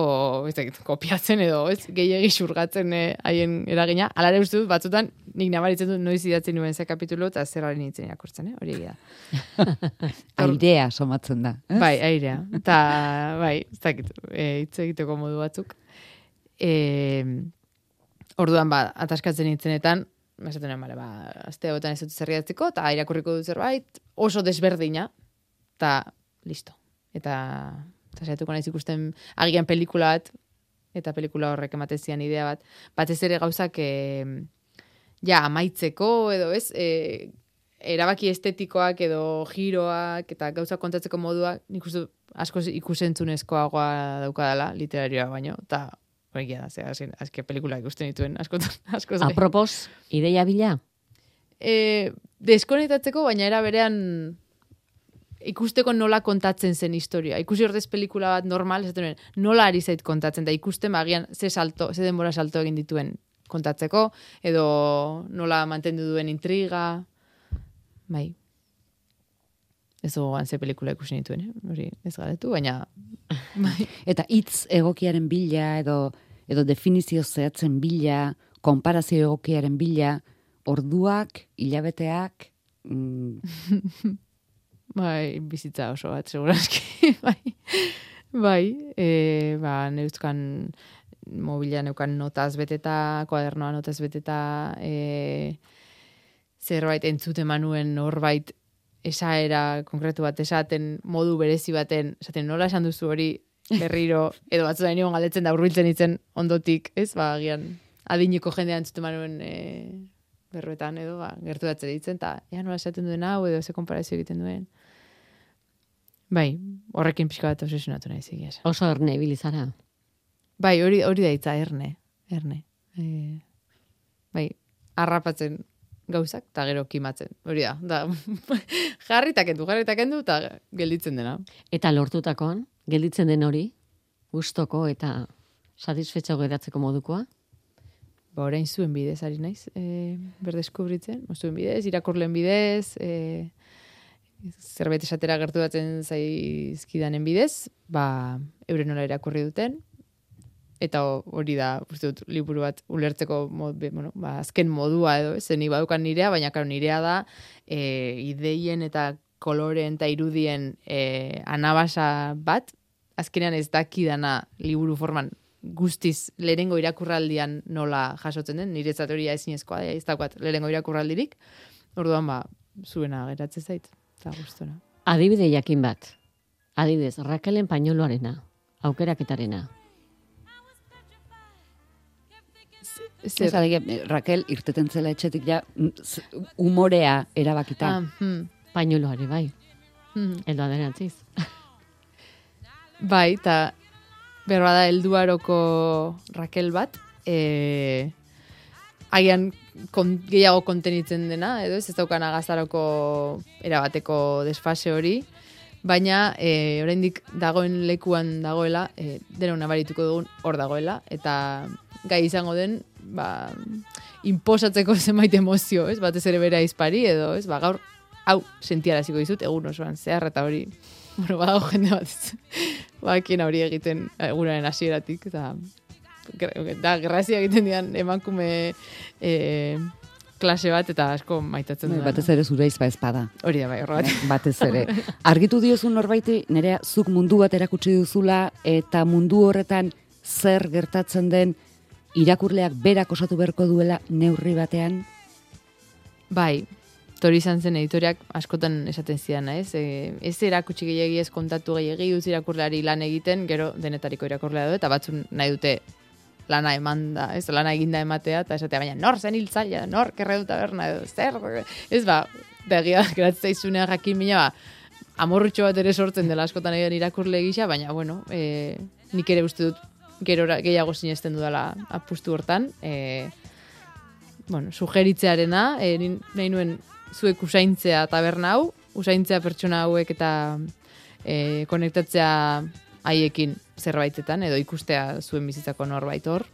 ez kopiatzen edo ez gehiagi xurgatzen e, haien eragina. Alare uste dut, batzutan nik nabaritzen dut noiz idatzen nuen ze kapitulu eta zer hori nintzen irakurtzen, eh? hori egia. *laughs* Airea somatzen da. ez? Bai, airea. Eta, bai, ez dakit, e, hitz egiteko modu batzuk. E, orduan, ba, ataskatzen nintzenetan, esaten nuen, bale, ba, azte hauetan ez dut zer idatziko, eta irakurriko dut zerbait, oso desberdina, eta listo. Eta, eta saiatuko naiz ikusten agian pelikula bat, eta pelikula horrek ematen zian idea bat, batez ere gauzak, e, ja, amaitzeko, edo ez, e, erabaki estetikoak edo giroak eta gauza kontatzeko modua nik uste asko ikusentzunezkoagoa daukadala literarioa baino eta hori da, ze, azken, azken pelikula ikusten dituen askotan, *laughs* asko zai. Apropos, ideia bila? E, deskonektatzeko, baina era berean ikusteko nola kontatzen zen historia. Ikusi ordez pelikula bat normal, nuen, nola ari zait kontatzen, da ikusten bagian ze salto, ze denbora salto egin dituen kontatzeko, edo nola mantendu duen intriga, bai. Ez gogoan ze pelikula ikusi nituen, eh? hori ez galetu, baina *laughs* bai. Eta hitz egokiaren bila edo edo definizio zehatzen bila, konparazio egokiaren bila, orduak, hilabeteak, mm, *laughs* Bai, bizitza oso bat, segurazki. *laughs* bai, bai e, ba, neuzkan mobila neukan notaz beteta, kuadernoa notaz beteta, e, zerbait entzute manuen norbait esaera konkretu bat esaten modu berezi baten, esaten nola esan duzu hori *laughs* berriro, edo batzu da nion galdetzen da urbiltzen itzen ondotik, ez, ba, agian adineko jendea entzute manuen e, berruetan edo, ba, gertu datzen ditzen, eta ea nola esaten duen hau, edo ze konparazio egiten duen. Bai, horrekin pixka bat obsesionatu nahi zigia. esan. Oso erne ibilizara. Bai, hori hori da hitza erne, erne. E, bai, harrapatzen gauzak eta gero kimatzen. Hori da, da *laughs* jarri eta kendu, jarri eta kendu eta gelditzen dena. Eta lortutakoan, gelditzen den hori, gustoko eta satisfetxo geratzeko modukoa. Ba, orain zuen bidez ari naiz, e, berdeskubritzen, zuen bidez, irakurlen bidez, e, zerbait esatera gertu batzen zaizkidanen bidez, ba, euren nola irakurri duten, eta ho- hori da, uste dut, liburu bat ulertzeko mod, be- bueno, ba, azken modua edo, ez, nik badukan nirea, baina karo, nirea da e, ideien eta koloreen eta irudien e, anabasa bat, azkenean ez dakidana liburu forman guztiz lehenengo irakurraldian nola jasotzen den, niretzat hori ezinezkoa da, ez daukat lehenengo irakurraldirik, orduan ba, zuena geratzen zait, eta gustora. Adibide jakin bat. Adibidez, Rakelen pañoloarena, aukeraketarena. Zer, eh, Raquel irteten zela etxetik ja umorea erabakita. ah, hmm, Pañoloare, bai. hmm. Edo aderantziz. *laughs* Bai, eta berba da helduaroko Raquel bat, e, agian kon, gehiago kontenitzen dena, edo ez, ez daukana gaztaroko erabateko desfase hori, baina e, oraindik dagoen lekuan dagoela, e, dena nabarituko dugun hor dagoela, eta gai izango den, ba, imposatzeko *laughs* zenbait emozio, ez, batez ere bera izpari, edo, ez, ba, gaur, hau, sentiaraziko dizut, egun osoan, zehar eta hori, bueno, badago jende bat, *laughs* bakien hori egiten egunaren hasieratik eta da, grazia egiten dian emakume e, klase bat, eta asko maitatzen Bai, du. batez ere zure izba ezpada. Hori da, bai, horregatik. batez ere. *laughs* Argitu diozu norbaiti, nerea, zuk mundu bat erakutsi duzula, eta mundu horretan zer gertatzen den irakurleak berak osatu beharko duela neurri batean? Bai, tori izan zen editoriak askotan esaten zidan, ez? E, ez erakutsi gehiagi ez kontatu gehiagi, utzi irakurleari lan egiten, gero denetariko irakurlea du, eta batzun nahi dute lana eman da, ez? Lana eginda ematea, eta esatea, baina nor zen hiltzaila, nor kerre dut taberna, edo, zer, ez ba, begia, *laughs* geratzea izunea jakin mina, ba, amorrutxo bat ere sortzen dela askotan egin irakurle gisa, baina, bueno, e, nik ere uste dut gerora gehiago sinesten dudala apustu hortan, e, bueno, sugeritzearena, e, nahi nuen zuek usaintzea taberna hau, usaintzea pertsona hauek eta e, konektatzea haiekin zerbaitetan, edo ikustea zuen bizitzako norbait hor.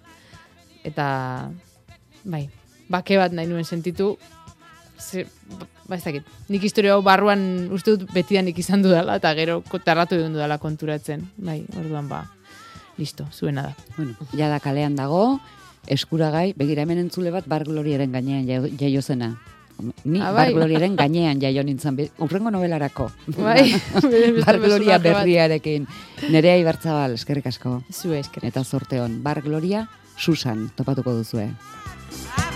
Eta, bai, bake bat nahi nuen sentitu, ze, ba ez dakit, nik historia hau barruan uste dut betidanik izan dudala, eta gero tarratu egon dudala konturatzen. Bai, orduan ba, listo, zuena da. Bueno, jada kalean dago, eskuragai, begira hemen entzule bat bar gloriaren gainean jaio, jaio zena. Ni Ah, bar bai. gloriaren gainean jaio nintzen, urrengo novelarako. Bai, beste bar gloria personaje bat. berriarekin. Nerea Ibarzabal, eskerrik asko. Zue esker. Eta zorte hon, bar gloria, Susan, topatuko duzue. I